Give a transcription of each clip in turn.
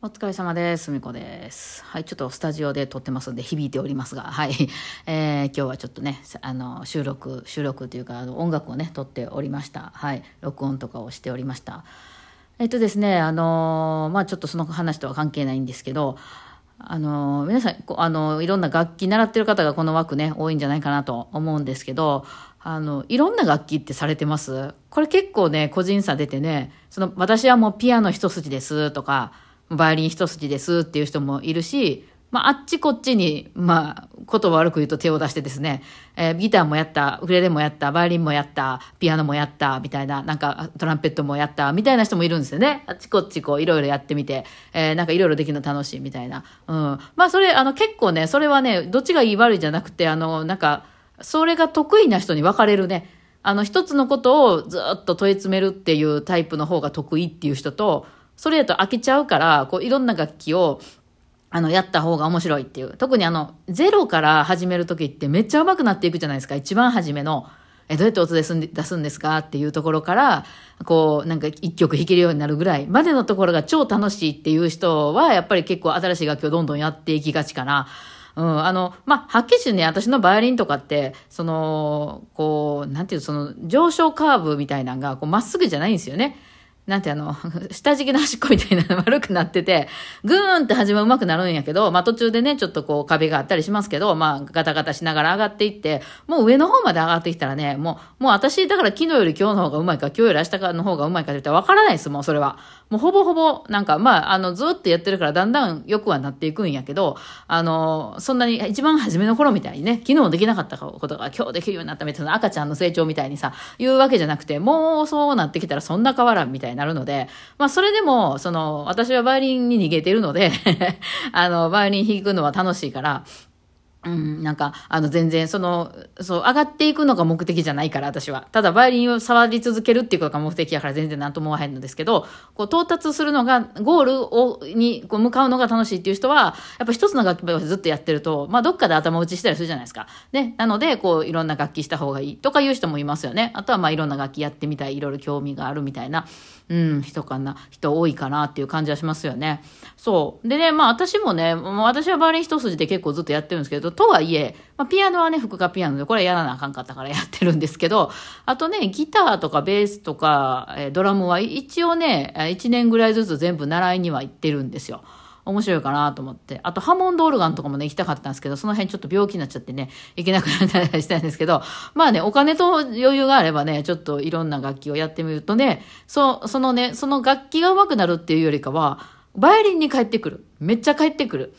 お疲れ様です。すみこです。はい、ちょっとスタジオで撮ってますんで響いておりますが、はい。えー、今日はちょっとね、あの、収録、収録というか、あの音楽をね、撮っておりました。はい。録音とかをしておりました。えっとですね、あの、まあちょっとその話とは関係ないんですけど、あの、皆さん、あの、いろんな楽器習ってる方がこの枠ね、多いんじゃないかなと思うんですけど、あの、いろんな楽器ってされてます？これ結構ね、個人差出てね、その、私はもうピアノ一筋ですとか、バイオリン一筋ですっていう人もいるし、まあ、あっちこっちに、まあ、言葉悪く言うと手を出してですね、えーギターもやった、ウクレレもやった、バイオリンもやった、ピアノもやった、みたいな、なんかトランペットもやった、みたいな人もいるんですよね。あっちこっちこういろいろやってみて、えーなんかいろいろできるの楽しいみたいな。うん。まあ、それ、あの、結構ね、それはね、どっちがいい悪いじゃなくて、あの、なんか、それが得意な人に分かれるね。あの、一つのことをずっと問い詰めるっていうタイプの方が得意っていう人と、それやと飽きちゃうから、こう、いろんな楽器を、あの、やった方が面白いっていう。特にあの、ゼロから始めるときってめっちゃ上手くなっていくじゃないですか。一番初めの。え、どうやって音ですんで出すんですかっていうところから、こう、なんか一曲弾けるようになるぐらいまでのところが超楽しいっていう人は、やっぱり結構新しい楽器をどんどんやっていきがちかな。うん、あの、まあ、はっきりしてね、私のバイオリンとかって、その、こう、なんていう、その、上昇カーブみたいなのが、こう、まっすぐじゃないんですよね。なんてあの、下敷きの端っこみたいなの悪くなってて、ぐーんって始め上手くなるんやけど、まあ途中でね、ちょっとこう壁があったりしますけど、まあガタガタしながら上がっていって、もう上の方まで上がってきたらね、もう、もう私、だから昨日より今日の方が上手いか、今日より明日の方が上手いかって言ったらわからないです、もうそれは。もうほぼほぼ、なんかまあ、あの、ずっとやってるからだんだん良くはなっていくんやけど、あの、そんなに一番初めの頃みたいにね、昨日できなかったことが今日できるようになったみたいな赤ちゃんの成長みたいにさ、言うわけじゃなくて、もうそうなってきたらそんな変わらんみたいになるので、まあそれでも、その、私はバイオリンに逃げてるので、あの、バイオリン弾くのは楽しいから、うん、なんか、あの、全然、その、そう、上がっていくのが目的じゃないから、私は。ただ、バイオリンを触り続けるっていうことが目的やから、全然なんとも思わへんのですけど、こう、到達するのが、ゴールを、に、こう、向かうのが楽しいっていう人は、やっぱ一つの楽器をずっとやってると、まあ、どっかで頭打ちしたりするじゃないですか。ね。なので、こう、いろんな楽器した方がいいとかいう人もいますよね。あとは、まあ、いろんな楽器やってみたい、いろいろ興味があるみたいな、うん、人かな、人多いかなっていう感じはしますよね。そう。でね、まあ、私もね、私はバイオリン一筋で結構ずっとやってるんですけど、とはいえ、まあ、ピアノはね、副科ピアノで、これはやらなあかんかったからやってるんですけど、あとね、ギターとかベースとか、えードラムは一応ね、1年ぐらいずつ全部習いには行ってるんですよ。面白いかなと思って。あと、ハモンドオルガンとかもね、行きたかったんですけど、その辺ちょっと病気になっちゃってね、行けなくなったりしたんですけど、まあね、お金と余裕があればね、ちょっといろんな楽器をやってみるとね、そ、そのね、その楽器が上手くなるっていうよりかは、バイオリンに帰ってくる。めっちゃ帰ってくる。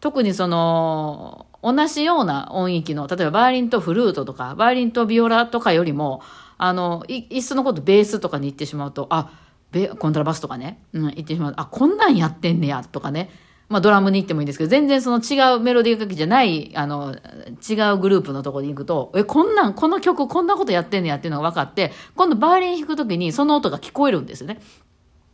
特にその、同じような音域の、例えばバイオリンとフルートとか、バイオリンとビオラとかよりも、あの、いいっそのことベースとかに行ってしまうと、あ、ベコントラバスとかね、うん、行ってしまうと、あ、こんなんやってんねや、とかね。まあドラムに行ってもいいんですけど、全然その違うメロディー楽器じゃない、あの、違うグループのとこに行くと、え、こんなん、この曲こんなことやってんねやっていうのが分かって、今度バイオリン弾くときにその音が聞こえるんですよね。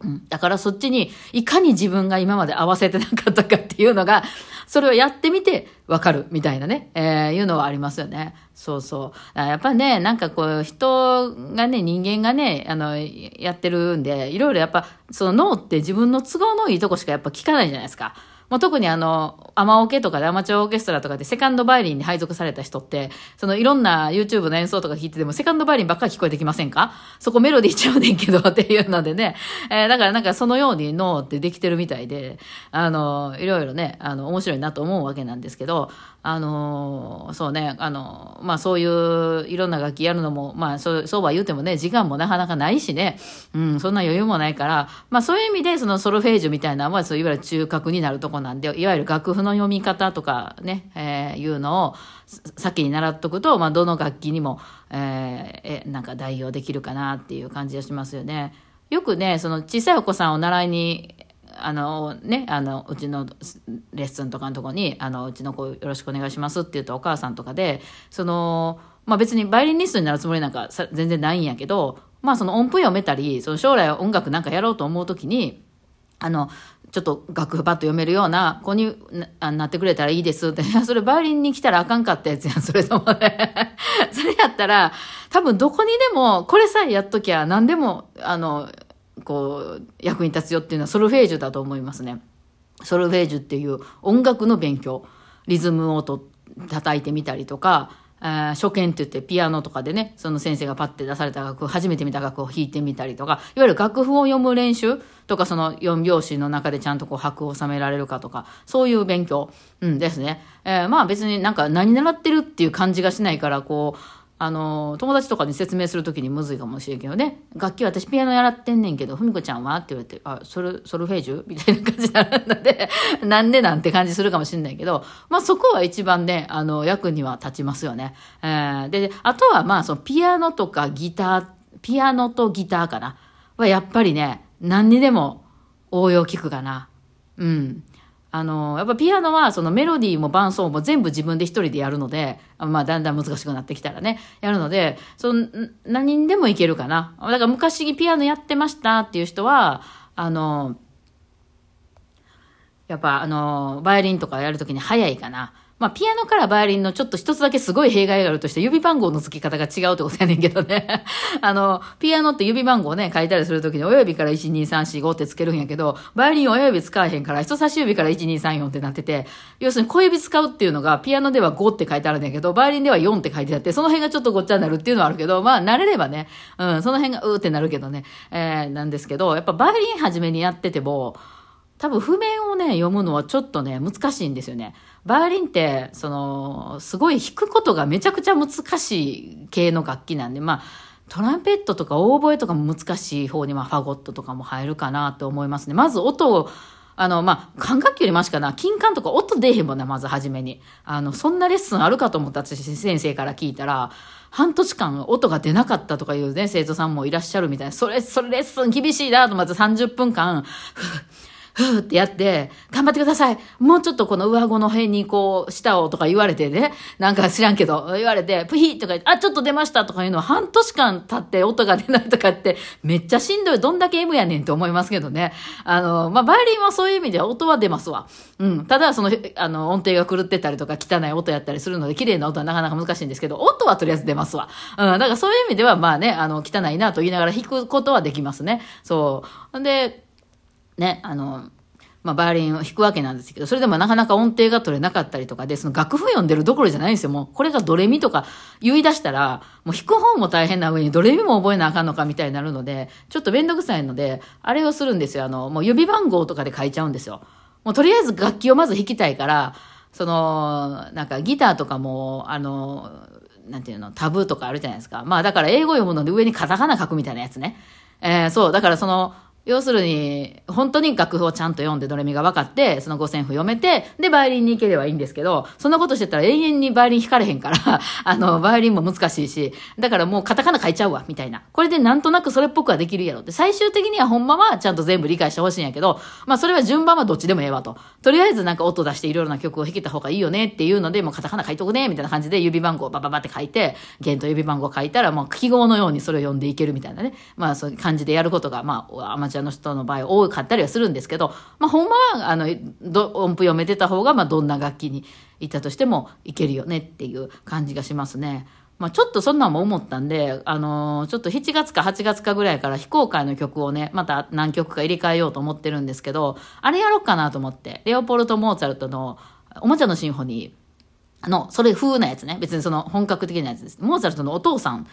うん、だからそっちにいかに自分が今まで合わせてなかったかっていうのが、それをやってみてわかるみたいなね、えー、いうのはありますよね。そうそう。やっぱね、なんかこう人がね、人間がね、あの、やってるんで、いろいろやっぱ、その脳って自分の都合のいいとこしかやっぱ聞かないじゃないですか。もう特にあの、アマオケとかでアマチュアオーケストラとかでセカンドバイオリンに配属された人って、そのいろんな YouTube の演奏とか聞いててもセカンドバイオリンばっかり聞こえてきませんか？そこメロディーちゃうねんけどっていうのでね。えーだからなんかそのように脳ってできてるみたいで、あの、いろいろね、あの、面白いなと思うわけなんですけど、あの、そうね、あの、まあそういういろんな楽器やるのも、まあそう、そうは言うてもね、時間もなかなかないしね、うん、そんな余裕もないから、まあそういう意味でそのソルフェージュみたいなのは、そういわゆる中核になるとこなんで、いわゆる楽譜の読み方とかね、えーいうのを先に習っとくと、まあどの楽器にも、えーえなんか代用できるかなっていう感じがしますよね。よくね、その小さいお子さんを習いに、あのね、あの、うちのレッスンとかのとこに、あの、うちの子よろしくお願いしますって言うとお母さんとかで、その、まあ別にバイオリニストになるつもりなんか全然ないんやけど、まあその音符読めたり、その将来音楽なんかやろうと思うときに、あの、ちょっと楽譜パッと読めるような子にななってくれたらいいですって。それバイオリンに来たらあかんかったやつやん、それともね。それやったら、多分どこにでも、これさえやっときゃ何でも、あの、こう、役に立つよっていうのはソルフェージュだと思いますね。ソルフェージュっていう音楽の勉強、リズムをと叩いてみたりとか、初見って言ってピアノとかでね、その先生がパッて出された楽譜、初めて見た楽譜を弾いてみたりとか、いわゆる楽譜を読む練習とか、その4拍子の中でちゃんとこう拍を収められるかとか、そういう勉強、うんですね。えー、まあ別になんか何習ってるっていう感じがしないから、こう、あの、友達とかに説明するときにむずいかもしれんけどね、楽器私ピアノやらってんねんけど、ふみこちゃんは？って言われて、あ、ソル、ソルフェージュ？みたいな感じになるので、なんでなんて感じするかもしれないけど、まあそこは一番ね、あの、役には立ちますよね。えー、で、あとはまあそのピアノとかギター、ピアノとギターかな。はやっぱりね、何にでも応用聞くかな。うん。あの、やっぱピアノはそのメロディーも伴奏も全部自分で一人でやるので、まあだんだん難しくなってきたらね、やるので、その、何にでもいけるかな。だから昔ピアノやってましたっていう人は、あの、やっぱあの、バイオリンとかやるときに早いかな。まあ、ピアノからバイオリンのちょっと一つだけすごい弊害があるとして、指番号の付き方が違うってことやねんけどね。あの、ピアノって指番号ね、書いたりするときに親指から1、2、3、4、5ってつけるんやけど、バイオリン親指使わへんから人差し指から1、2、3、4ってなってて、要するに小指使うっていうのが、ピアノでは5って書いてあるんだけど、バイオリンでは4って書いてあって、その辺がちょっとごっちゃになるっていうのはあるけど、まあ、慣れればね、うん、その辺がうーってなるけどね、えー、なんですけど、やっぱバイオリン初めにやってても、多分譜面をね、読むのはちょっとね、難しいんですよね。バイオリンって、その、すごい弾くことがめちゃくちゃ難しい系の楽器なんで、まあ、トランペットとかオーボエとかも難しい方に、まあ、ファゴットとかも入るかなと思いますね。まず音を、あの、まあ、管楽器よりマシかな。金管とか音出えへんもんな、まず初めに。あの、そんなレッスンあるかと思った私先生から聞いたら、半年間音が出なかったとかいうね、生徒さんもいらっしゃるみたいな。それ、それレッスン厳しいなと、まず30分間、ふーってやって、頑張ってください。もうちょっとこの上顎の辺にこう、舌をとか言われてね、なんか知らんけど、言われて、プヒーとか言って、あ、ちょっと出ましたとかいうのは半年間経って音が出ないとかって、めっちゃしんどい。どんだけ M やねんって思いますけどね。あの、まあ、バイオリンはそういう意味では音は出ますわ。うん。ただ、その、あの、音程が狂ってたりとか汚い音やったりするので、綺麗な音はなかなか難しいんですけど、音はとりあえず出ますわ。うん。だからそういう意味では、まあね、あの、汚いなと言いながら弾くことはできますね。そう。で、ね、あの、まあ、バイオリンを弾くわけなんですけど、それでもなかなか音程が取れなかったりとかで、その楽譜読んでるどころじゃないんですよ。もう、これがドレミとか言い出したら、もう弾く方も大変な上にドレミも覚えなあかんのかみたいになるので、ちょっとめんどくさいので、あれをするんですよ。あの、もう指番号とかで書いちゃうんですよ。もうとりあえず楽器をまず弾きたいから、その、なんかギターとかも、あの、なんていうの、タブーとかあるじゃないですか。まあだから英語読むので上にカタカナ書くみたいなやつね。えー、そう、だからその、要するに、本当に楽譜をちゃんと読んでドレミが分かって、その五線譜読めて、で、バイオリンに行ければいいんですけど、そんなことしてたら永遠にバイオリン弾かれへんから、あの、バイオリンも難しいし、だからもうカタカナ書いちゃうわ、みたいな。これでなんとなくそれっぽくはできるやろって。最終的にはほんまはちゃんと全部理解してほしいんやけど、まあそれは順番はどっちでもええわと。とりあえずなんか音出していろいろな曲を弾けた方がいいよねっていうので、もうカタカナ書いとくね、みたいな感じで指番号をバババって書いて、弦と指番号書いたらもう記号のようにそれを読んでいけるみたいなね。まあそういう感じでやることが、まあアマチュアの人の場合多かったりはするんですけど、まあ、ほんまは、あの、ど音符読めてた方が、まあ、どんな楽器にいたとしてもいけるよねっていう感じがしますね。まあ、ちょっとそんなんも思ったんで、あのー、ちょっと7月か8月かぐらいから非公開の曲をね、また何曲か入れ替えようと思ってるんですけど、あれやろうかなと思って、レオポルト・モーツァルトのおもちゃのシンフォニーの、それ風なやつね。別にその本格的なやつです。モーツァルトのお父さん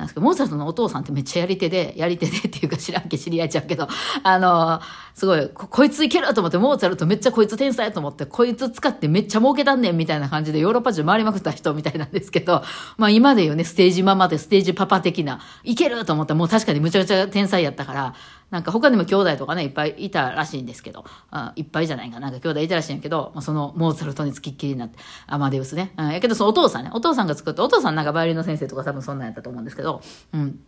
なんですけど、モーツァルトのお父さんってめっちゃやり手で、やり手でっていうか知らんけ知り合いちゃうけど、あの、すごいこ、いついけると思って、モーツァルトめっちゃこいつ天才と思って、こいつ使ってめっちゃ儲けたんねんみたいな感じでヨーロッパ中回りまくった人みたいなんですけど、まあ今で言うね、ステージママでステージパパ的な、いけると思ったらもう確かにむちゃくちゃ天才やったから、なんか他にも兄弟とかね、いっぱいいたらしいんですけど、あいっぱいじゃないかなんか兄弟いたらしいんやけど、まあ、そのモーツァルトにつきっきりになって、アマデウスね。うん、やけどそのお父さんね、お父さんが作った、お父さんなんかバイオリンの先生とか多分そんなんやったと思うんですけど、うん。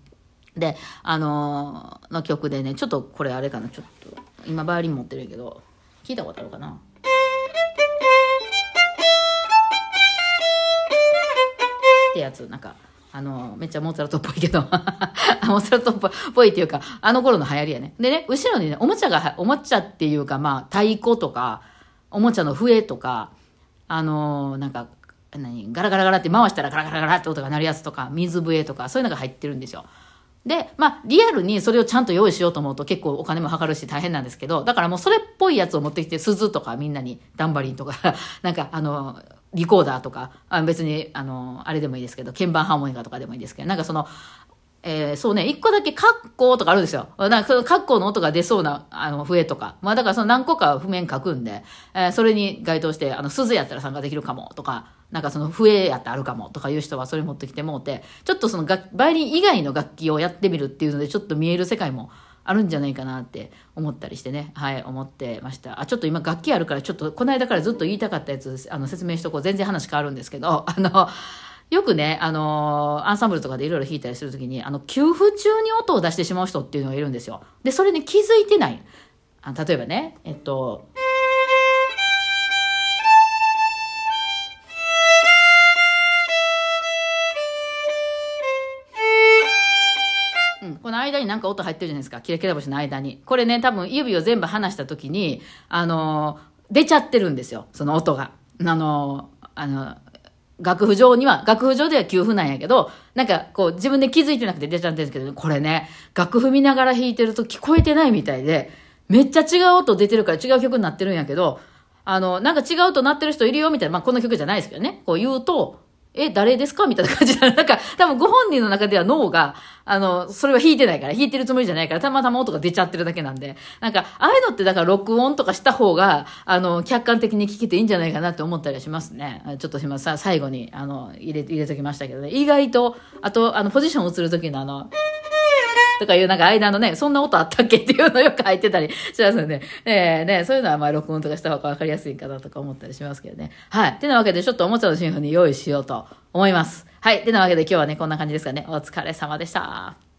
で、あのー、の曲でね、ちょっとこれあれかな、ちょっと、今バイオリン持ってるけど、聞いたことあるかな？ってやつ、なんか、あの、めっちゃモーツァルトっぽいけど、モーツァルトっぽいっていうか、あの頃の流行りやね。でね、後ろにね、おもちゃが、おもちゃっていうか、まあ、太鼓とか、おもちゃの笛とか、あのなんか、何、ガラガラガラって回したらガラガラガラって音が鳴るやつとか、水笛とか、そういうのが入ってるんですよ。で、まあ、リアルにそれをちゃんと用意しようと思うと結構お金もかかるし大変なんですけど、だからもうそれっぽいやつを持ってきて、鈴とかみんなに、ダンバリンとか、なんかあの、リコーダーとか、あ別に、あの、あれでもいいですけど、鍵盤ハーモニカとかでもいいですけど、なんかその、えー、そうね、一個だけカッコとかあるんですよ。なんかそのカッコの音が出そうな、あの、笛とか。まあだからその何個か譜面書くんで、えー、それに該当して、あの、鈴やったら参加できるかもとか、なんかその笛やったらあるかもとかいう人はそれ持ってきてもうて、ちょっとその楽、バイオリン以外の楽器をやってみるっていうので、ちょっと見える世界もあるんじゃないかなって思ったりしてね、はい、思ってました。あ、ちょっと今楽器あるから、ちょっとこの間からずっと言いたかったやつ、あの、説明しとこう。全然話変わるんですけど、あの、よくね、あのー、アンサンブルとかでいろいろ弾いたりするときに、あの、給付中に音を出してしまう人っていうのがいるんですよ。で、それに気づいてない。あ例えばね、えっと、この間になんか音入ってるじゃないですか。キラキラ星の間に。これね、多分指を全部離したときに、あのー、出ちゃってるんですよ。その音が。あのー、あの、楽譜上には、楽譜上では給付なんやけど、なんかこう自分で気づいてなくて出ちゃってるんですけど、これね、楽譜見ながら弾いてると聞こえてないみたいで、めっちゃ違う音出てるから違う曲になってるんやけど、あの、なんか違う音鳴ってる人いるよみたいな、まあこの曲じゃないですけどね、こう言うと、え、誰ですか？みたいな感じで、なんか、多分ご本人の中では脳が、あの、それは弾いてないから、弾いてるつもりじゃないから、たまたま音が出ちゃってるだけなんで、なんか、ああいうのってだから録音とかした方が、あの、客観的に聞けていいんじゃないかなって思ったりはしますね。ちょっと今さ、最後に、あの、入れ、入れときましたけどね。意外と、あと、あの、ポジションを移るときのあの、とかいうなんか間のね、そんな音あったっけっていうのよく入ってたり しますよね。えー、ね、そういうのはまあ録音とかした方がわかりやすいかなとか思ったりしますけどね。はい。てなわけでちょっとおもちゃのシンフォニー用意しようと思います。はい。てなわけで今日はね、こんな感じですかね。お疲れ様でした。